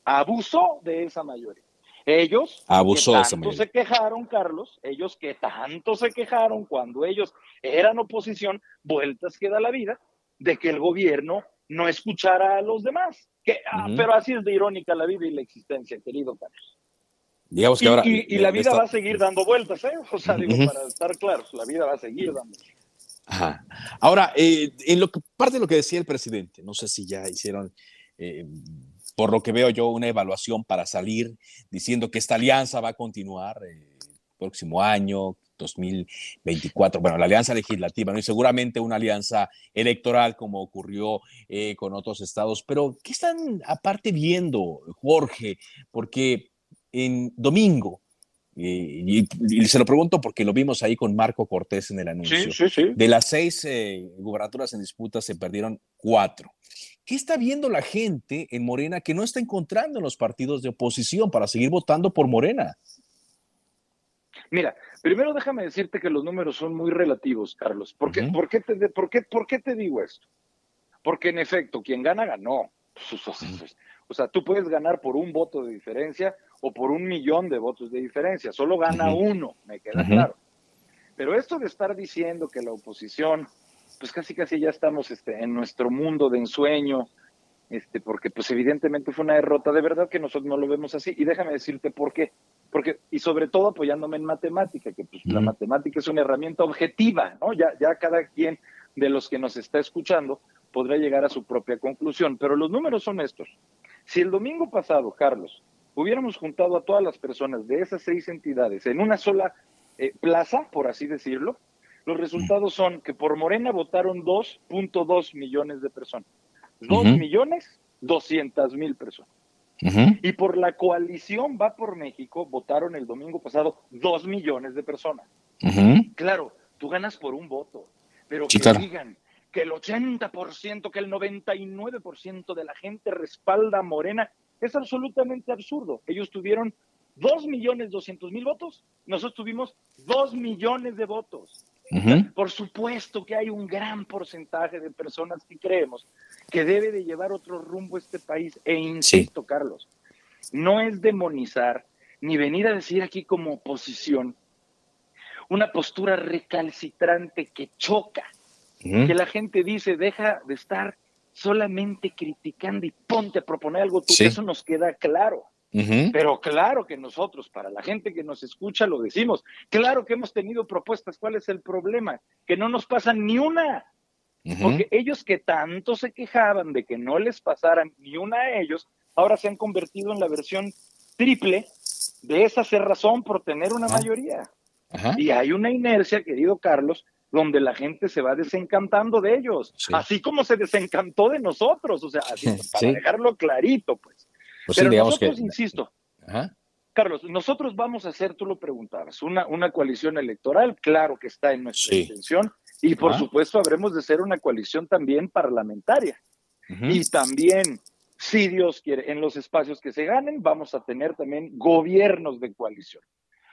abusó de esa mayoría. Ellos Abusó que tanto se quejaron, Carlos, ellos que tanto se quejaron cuando ellos eran oposición, vueltas queda la vida, de que el gobierno no escuchara a los demás. Que, ah, pero así es de irónica la vida y la existencia, querido Carlos. Digamos que y, ahora, y- y la vida va a seguir dando vueltas, ¿eh? O sea, digo, para estar claros, la vida va a seguir dando vueltas. Ajá. Ahora, eh, en lo que parte de lo que decía el presidente, no sé si ya hicieron, eh, por lo que veo yo, una evaluación para salir diciendo que esta alianza va a continuar eh, próximo año, 2024. Bueno, la alianza legislativa, ¿no? Y seguramente una alianza electoral como ocurrió eh, con otros estados. Pero, ¿qué están aparte viendo, Jorge? Porque en domingo, eh, y, y se lo pregunto porque lo vimos ahí con Marco Cortés en el anuncio. Sí, sí, sí. De las seis eh, gubernaturas en disputa se perdieron cuatro. ¿Qué está viendo la gente en Morena que no está encontrando en los partidos de oposición para seguir votando por Morena? Mira, primero déjame decirte que los números son muy relativos, Carlos. ¿Por qué, por qué te, por qué, por qué te digo esto? Porque en efecto, quien gana, ganó. O sea, tú puedes ganar por un voto de diferencia o por un millón de votos de diferencia. Solo gana uno, me queda claro. Pero esto de estar diciendo que la oposición, pues casi casi ya estamos este, en nuestro mundo de ensueño, este, porque pues evidentemente fue una derrota, de verdad que nosotros no lo vemos así. Y déjame decirte por qué. Porque, y sobre todo apoyándome en matemática, que pues la matemática es una herramienta objetiva, ¿no? Ya, ya cada quien de los que nos está escuchando podrá llegar a su propia conclusión. Pero los números son estos. Si el domingo pasado, Carlos, hubiéramos juntado a todas las personas de esas seis entidades en una sola eh, plaza, por así decirlo, los resultados son que por Morena votaron 2.2 millones de personas. 2 Ujú. millones 200 mil personas. Y por la coalición Va por México votaron el domingo pasado 2 millones de personas. Claro, tú ganas por un voto, pero Sí, que claro. digan que el 80%, que el 99% de la gente respalda a Morena, es absolutamente absurdo. Ellos tuvieron 2 millones 200 mil votos, nosotros tuvimos 2 millones de votos. Por supuesto que hay un gran porcentaje de personas que creemos que debe de llevar otro rumbo este país. E insisto, Carlos, no es demonizar ni venir a decir aquí como oposición una postura recalcitrante que choca, que la gente dice, deja de estar solamente criticando y ponte a proponer algo tú, Sí. eso nos queda claro. Pero claro que nosotros, para la gente que nos escucha, lo decimos. Claro que hemos tenido propuestas. ¿Cuál es el problema? Que no nos pasan ni una. Porque ellos que tanto se quejaban de que no les pasaran ni una a ellos, ahora se han convertido en la versión triple de esa cerrazón por tener una mayoría. Ajá. Y hay una inercia, querido Carlos, donde la gente se va desencantando de ellos, Sí. así como se desencantó de nosotros, o sea, así, para Sí. dejarlo clarito, pues. Pues sí, Pero digamos nosotros, que- insisto, Ajá. Carlos, nosotros vamos a hacer, tú lo preguntabas, una, una coalición electoral, claro que está en nuestra Sí. intención, y por Ajá. supuesto habremos de ser una coalición también parlamentaria. Y también, si Dios quiere, en los espacios que se ganen, vamos a tener también gobiernos de coalición.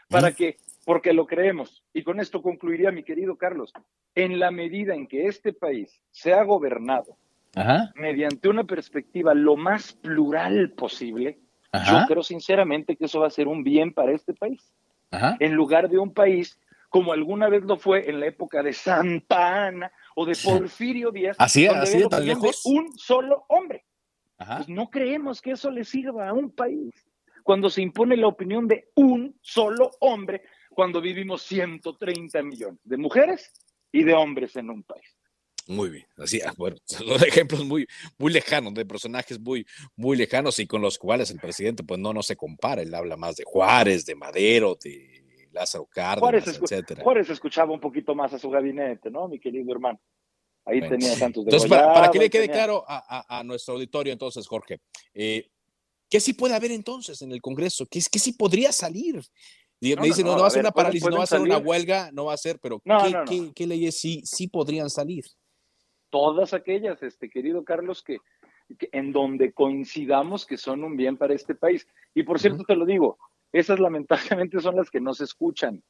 ¿Para qué? Porque lo creemos. Y con esto concluiría, mi querido Carlos, en la medida en que este país sea gobernado Ajá. mediante una perspectiva lo más plural posible, Ajá. yo creo sinceramente que eso va a ser un bien para este país. Ajá. En lugar de un país como alguna vez lo fue en la época de Santa Ana o de Porfirio Díaz, ¿Así es? un solo hombre. Pues no creemos que eso le sirva a un país. Cuando se impone la opinión de un solo hombre, cuando vivimos 130 millones de mujeres y de hombres en un país. Muy bien, así, ah, bueno, son ejemplos muy, muy lejanos, de personajes muy, muy lejanos y con los cuales el presidente, pues no, no se compara. Él habla más de Juárez, de Madero, de Lázaro Cárdenas, Juárez, etcétera. Juárez escuchaba un poquito más a su gabinete, ¿no, mi querido hermano? Ahí Bueno. tenía tantos de Entonces, para, para que le quede tenía- claro a, a- a nuestro auditorio, entonces, Jorge, eh, ¿Qué sí puede haber entonces en el Congreso? ¿Qué, qué sí podría salir? me dicen, no, no, va a ser una parálisis, no va a ser una huelga, no va a ser, pero ¿qué, qué, leyes sí, sí podrían salir? Todas aquellas, este querido Carlos, que, en donde coincidamos que son un bien para este país. Y por cierto, te lo digo, esas lamentablemente son las que no se escuchan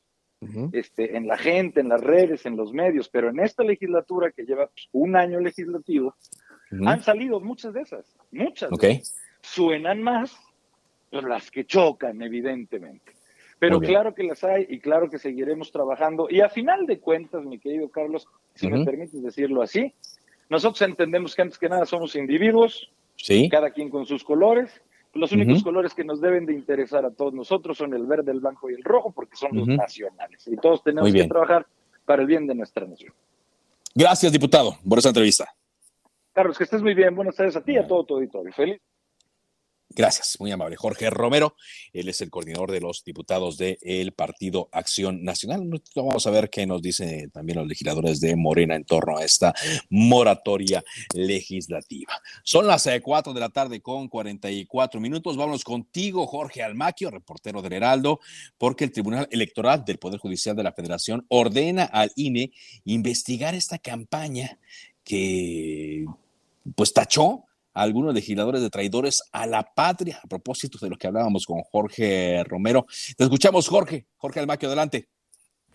este, en la gente, en las redes, en los medios, pero en esta legislatura que lleva pues, un año legislativo, han salido muchas de esas, muchas. Suenan más, pero las que chocan, evidentemente. Pero claro que las hay y claro que seguiremos trabajando. Y a final de cuentas, mi querido Carlos, si me permites decirlo así, nosotros entendemos que antes que nada somos individuos, cada quien con sus colores. Los únicos colores que nos deben de interesar a todos nosotros son el verde, el blanco y el rojo, porque son los nacionales. Y todos tenemos que trabajar para el bien de nuestra nación. Gracias, diputado, por esa entrevista. Carlos, que estés muy bien. Buenas tardes a ti y a todo tu auditorio. Feliz. Gracias, muy amable. Jorge Romero, él es el coordinador de los diputados del Partido Acción Nacional. Vamos a ver qué nos dicen también los legisladores de Morena en torno a esta moratoria legislativa. Son las 4 eh, de la tarde con 44 minutos. Vamos contigo, Jorge Almaquio, reportero del Heraldo, porque el Tribunal Electoral del Poder Judicial de la Federación ordena al INE investigar esta campaña que pues tachó algunos legisladores de traidores a la patria, a propósito de lo que hablábamos con Jorge Romero. Te escuchamos, Jorge. Jorge Almaquio, adelante.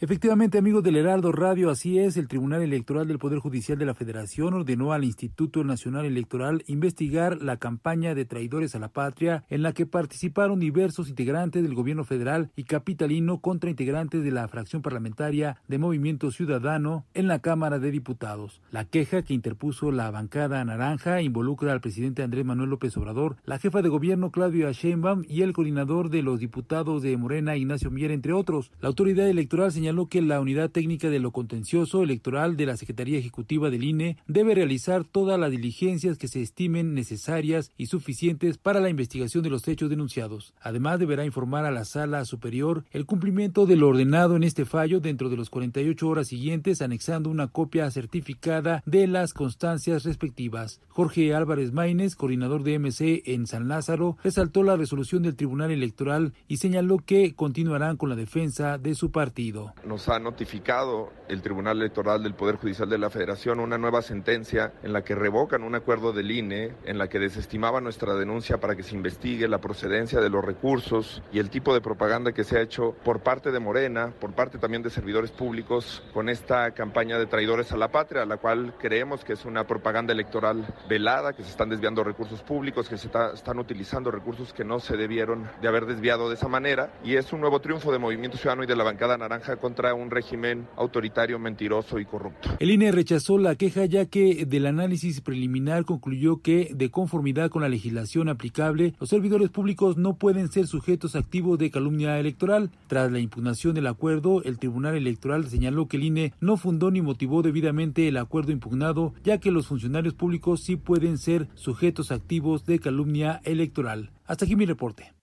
Efectivamente, amigos del Heraldo Radio, así es, el Tribunal Electoral del Poder Judicial de la Federación ordenó al Instituto Nacional Electoral investigar la campaña de traidores a la patria en la que participaron diversos integrantes del gobierno federal y capitalino contra integrantes de la fracción parlamentaria de Movimiento Ciudadano en la Cámara de Diputados. La queja que interpuso la bancada naranja involucra al presidente Andrés Manuel López Obrador, la jefa de gobierno Claudia Sheinbaum y el coordinador de los diputados de Morena Ignacio Mier, entre otros. La autoridad electoral señaló que la Unidad Técnica de lo Contencioso Electoral de la Secretaría Ejecutiva del INE debe realizar todas las diligencias que se estimen necesarias y suficientes para la investigación de los hechos denunciados. Además, deberá informar a la Sala Superior el cumplimiento de lo ordenado en este fallo dentro de los 48 horas siguientes, anexando una copia certificada de las constancias respectivas. Jorge Álvarez Maínez, coordinador de MC en San Lázaro, resaltó la resolución del Tribunal Electoral y señaló que continuarán con la defensa de su partido nos ha notificado el Tribunal Electoral del Poder Judicial de la Federación una nueva sentencia en la que revocan un acuerdo del INE, en la que desestimaba nuestra denuncia para que se investigue la procedencia de los recursos y el tipo de propaganda que se ha hecho por parte de Morena, por parte también de servidores públicos, con esta campaña de traidores a la patria, la cual creemos que es una propaganda electoral velada, que se están desviando recursos públicos, que se están utilizando recursos que no se debieron de haber desviado de esa manera, y es un nuevo triunfo de Movimiento Ciudadano y de la bancada naranja contra un régimen autoritario, mentiroso y corrupto. El INE rechazó la queja ya que del análisis preliminar concluyó que, de conformidad con la legislación aplicable, los servidores públicos no pueden ser sujetos activos de calumnia electoral. Tras la impugnación del acuerdo, el Tribunal Electoral señaló que el INE no fundó ni motivó debidamente el acuerdo impugnado, ya que los funcionarios públicos sí pueden ser sujetos activos de calumnia electoral. Hasta aquí mi reporte.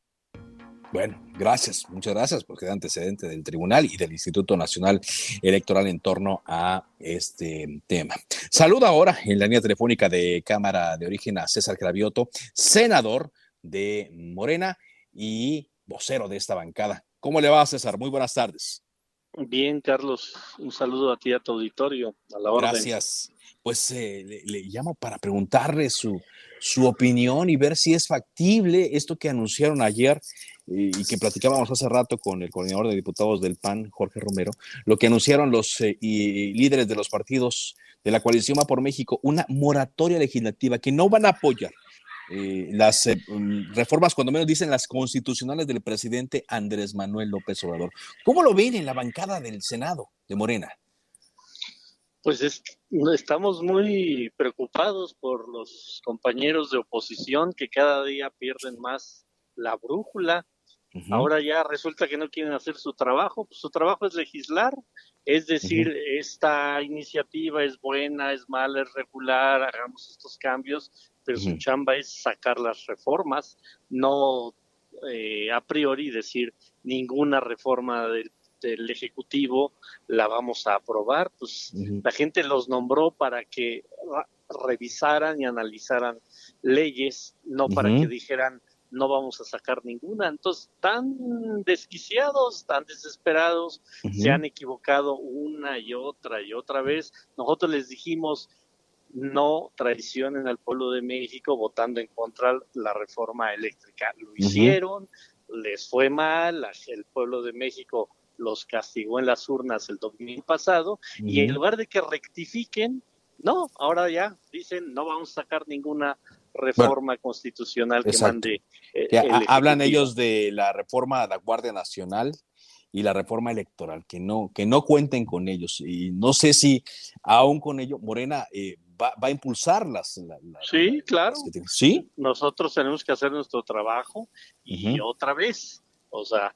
Bueno, gracias, muchas gracias por quedar antecedente del Tribunal y del Instituto Nacional Electoral en torno a este tema. Saludo ahora en la línea telefónica de Cámara de Origen a César Cravioto, senador de Morena y vocero de esta bancada. ¿Cómo le va, César? Muy buenas tardes. Bien, Carlos, un saludo a ti, a tu auditorio, a la orden. Gracias. Pues eh, le, le, llamo para preguntarle su, su opinión y ver si es factible esto que anunciaron ayer y que platicábamos hace rato con el coordinador de diputados del PAN, Jorge Romero, lo que anunciaron los eh, líderes de los partidos de la coalición Va por México, una moratoria legislativa que no van a apoyar eh, las eh, mm, reformas, cuando menos dicen las constitucionales del presidente Andrés Manuel López Obrador. ¿Cómo lo ven en la bancada del Senado de Morena? Pues estamos muy preocupados por los compañeros de oposición que cada día pierden más la brújula. Ahora ya resulta que no quieren hacer su trabajo. Pues su trabajo es legislar, es decir, esta iniciativa es buena, es mala, es regular, hagamos estos cambios, pero su chamba es sacar las reformas, no eh, a priori decir ninguna reforma del, Ejecutivo la vamos a aprobar. Pues la gente los nombró para que revisaran y analizaran leyes, no para que dijeran no vamos a sacar ninguna. Entonces, tan desquiciados, tan desesperados, se han equivocado una y otra y otra vez. Nosotros les dijimos, no traicionen al pueblo de México votando en contra de la reforma eléctrica. Lo hicieron, les fue mal, el pueblo de México los castigó en las urnas el domingo pasado y en lugar de que rectifiquen, no, ahora ya dicen no vamos a sacar ninguna reforma constitucional que mande. Eh, hablan ellos de la reforma de la Guardia Nacional y la reforma electoral, que no, que no cuenten con ellos. Y no sé si aún con ello Morena eh, va, a impulsarlas. sí, claro. sí. Nosotros tenemos que hacer nuestro trabajo y otra vez, o sea,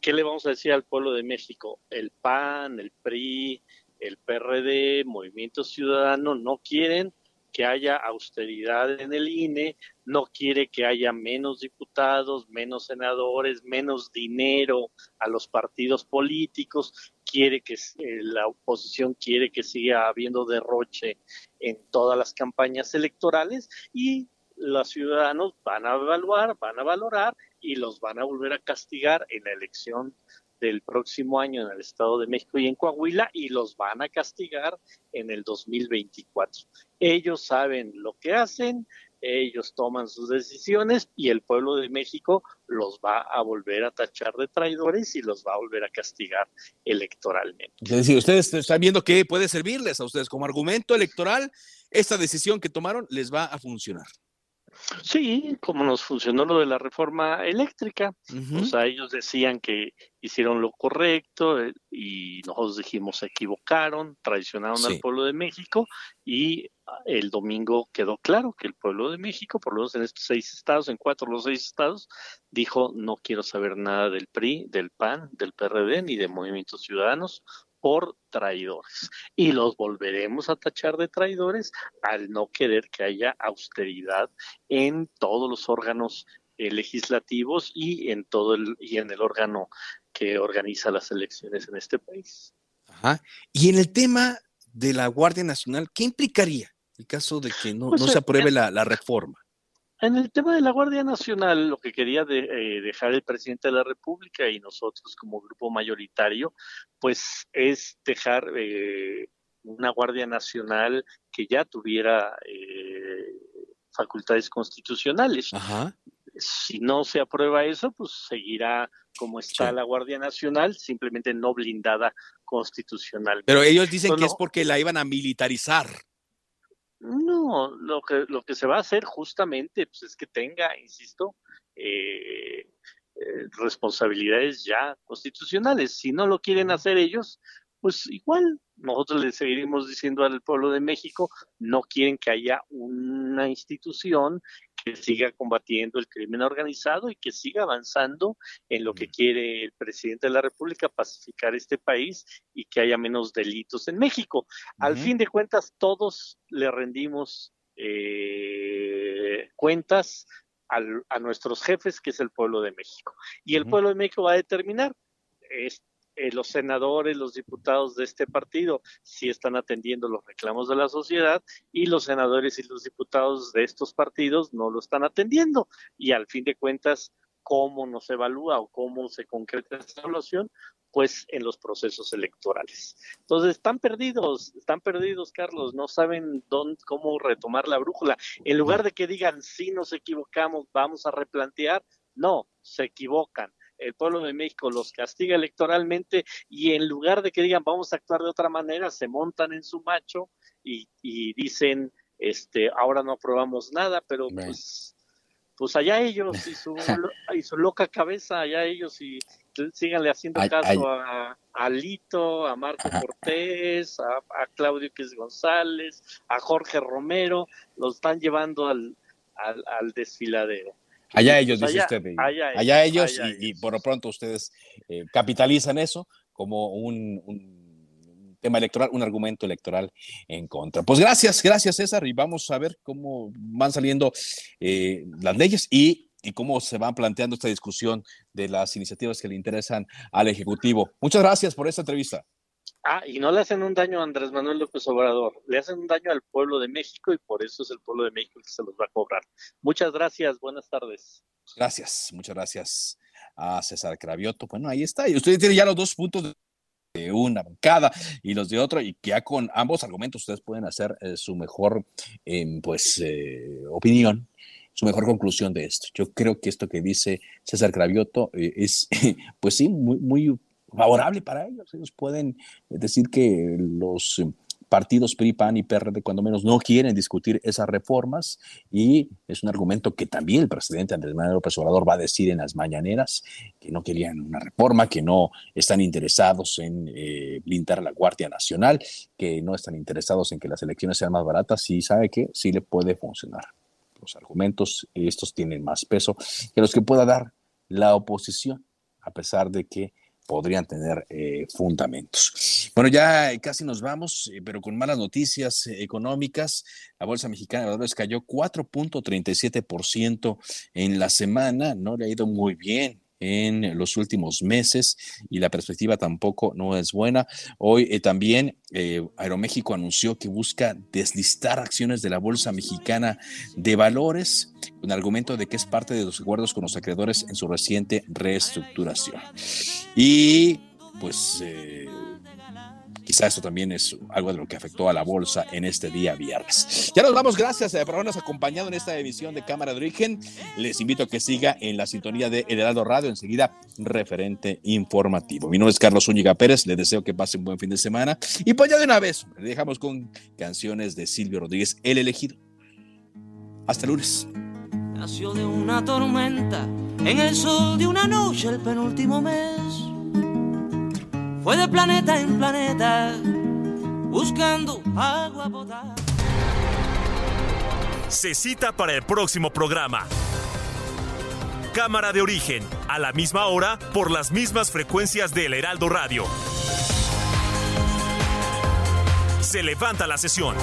¿qué le vamos a decir al pueblo de México? El PAN, el PRI, el PRD, Movimiento Ciudadano no quieren que haya austeridad en el INE, no quiere que haya menos diputados, menos senadores, menos dinero a los partidos políticos, quiere que eh, la oposición quiere que siga habiendo derroche en todas las campañas electorales y los ciudadanos van a evaluar, van a valorar y los van a volver a castigar en la elección del próximo año en el Estado de México y en Coahuila y los van a castigar en el 2024. Ellos saben lo que hacen, ellos toman sus decisiones y el pueblo de México los va a volver a tachar de traidores y los va a volver a castigar electoralmente. Es decir, ustedes están viendo que puede servirles a ustedes como argumento electoral, esta decisión que tomaron les va a funcionar. Sí, como nos funcionó lo de la reforma eléctrica. O sea, ellos decían que hicieron lo correcto eh, y nosotros dijimos se equivocaron, traicionaron al pueblo de México y ah, el domingo quedó claro que el pueblo de México, por lo menos en estos seis estados, en cuatro de los seis estados, dijo no quiero saber nada del PRI, del PAN, del PRD ni de Movimientos Ciudadanos por traidores y los volveremos a tachar de traidores al no querer que haya austeridad en todos los órganos eh, legislativos y en todo el y en el órgano que organiza las elecciones en este país. Ajá. Y en el tema de la Guardia Nacional, ¿qué implicaría el caso de que no, pues, se apruebe la reforma? En el tema de la Guardia Nacional, lo que quería eh, dejar el presidente de la República y nosotros como grupo mayoritario, pues es dejar eh, una Guardia Nacional que ya tuviera eh, facultades constitucionales. Si no se aprueba eso, pues seguirá como está la Guardia Nacional, simplemente no blindada constitucionalmente. Pero ellos dicen que es porque la iban a militarizar. No, lo que, lo que se va a hacer justamente pues, es que tenga, insisto, eh, eh, responsabilidades ya constitucionales. Si no lo quieren hacer ellos, pues igual nosotros le seguiremos diciendo al pueblo de México, no quieren que haya una institución que siga combatiendo el crimen organizado y que siga avanzando en lo que quiere el presidente de la República, pacificar este país y que haya menos delitos en México. Al fin de cuentas, todos le rendimos eh, cuentas a nuestros jefes, que es el pueblo de México. Y el pueblo de México va a determinar. Eh, los senadores, los diputados de este partido sí están atendiendo los reclamos de la sociedad y los senadores y los diputados de estos partidos no lo están atendiendo. Y al fin de cuentas, ¿cómo nos evalúa o cómo se concreta esta evaluación? Pues en los procesos electorales. Entonces, están perdidos, están perdidos, Carlos, no saben dónde, cómo retomar la brújula. En lugar de que digan, sí, nos equivocamos, vamos a replantear, no, se equivocan el pueblo de México los castiga electoralmente y en lugar de que digan vamos a actuar de otra manera, se montan en su macho y, dicen, este, ahora no aprobamos nada, pero pues, pues allá ellos y su, y su loca cabeza, allá ellos y síganle haciendo caso a, a, Lito, a Marco Cortés, a, Claudio Quez González, a Jorge Romero, los están llevando al, al, al desfiladero. Allá ellos, dice usted. allá, ellos, y, por lo pronto ustedes eh, capitalizan eso como un, tema electoral, un argumento electoral en contra. Pues gracias, gracias César, y vamos a ver cómo van saliendo eh, las leyes y, y cómo se van planteando esta discusión de las iniciativas que le interesan al Ejecutivo. Muchas gracias por esta entrevista. Ah, y no le hacen un daño a Andrés Manuel López Obrador, le hacen un daño al pueblo de México y por eso es el pueblo de México el que se los va a cobrar. Muchas gracias, buenas tardes. Gracias, muchas gracias a César Cravioto. Bueno, ahí está. Y usted tiene ya los dos puntos de una bancada y los de otra, y ya con ambos argumentos ustedes pueden hacer eh, su mejor em, pues eh, opinión, su mejor conclusión de esto. Yo creo que esto que dice César Cravioto eh, es, pues sí, muy, muy favorable para ellos. Ellos pueden decir que los partidos PRI, PAN y PRD, cuando menos, no quieren discutir esas reformas y es un argumento que también el presidente Andrés Manuel López Obrador va a decir en las mañaneras, que no querían una reforma, que no están interesados en eh, blindar la Guardia Nacional, que no están interesados en que las elecciones sean más baratas y sabe que sí le puede funcionar. Los argumentos, estos tienen más peso que los que pueda dar la oposición, a pesar de que podrían tener eh, fundamentos. Bueno, ya casi nos vamos, eh, pero con malas noticias eh, económicas. La Bolsa Mexicana de Valores cayó 4.37% en la semana, no le ha ido muy bien en los últimos meses y la perspectiva tampoco no es buena. Hoy eh, también eh, Aeroméxico anunció que busca deslistar acciones de la Bolsa Mexicana de Valores con argumento de que es parte de los acuerdos con los acreedores en su reciente reestructuración. Y pues... Eh, Quizá esto también es algo de lo que afectó a la bolsa en este día viernes. Ya nos vamos, gracias por habernos acompañado en esta emisión de Cámara de Origen. Les invito a que siga en la sintonía de El Heraldo Radio, enseguida referente informativo. Mi nombre es Carlos Úñiga Pérez, les deseo que pasen un buen fin de semana. Y pues ya de una vez, dejamos con canciones de Silvio Rodríguez, El Elegido. Hasta lunes. Nació de una tormenta en el sol de una noche el penúltimo mes fue de planeta en planeta buscando agua potable. Se cita para el próximo programa. Cámara de origen, a la misma hora, por las mismas frecuencias del Heraldo Radio. Se levanta la sesión.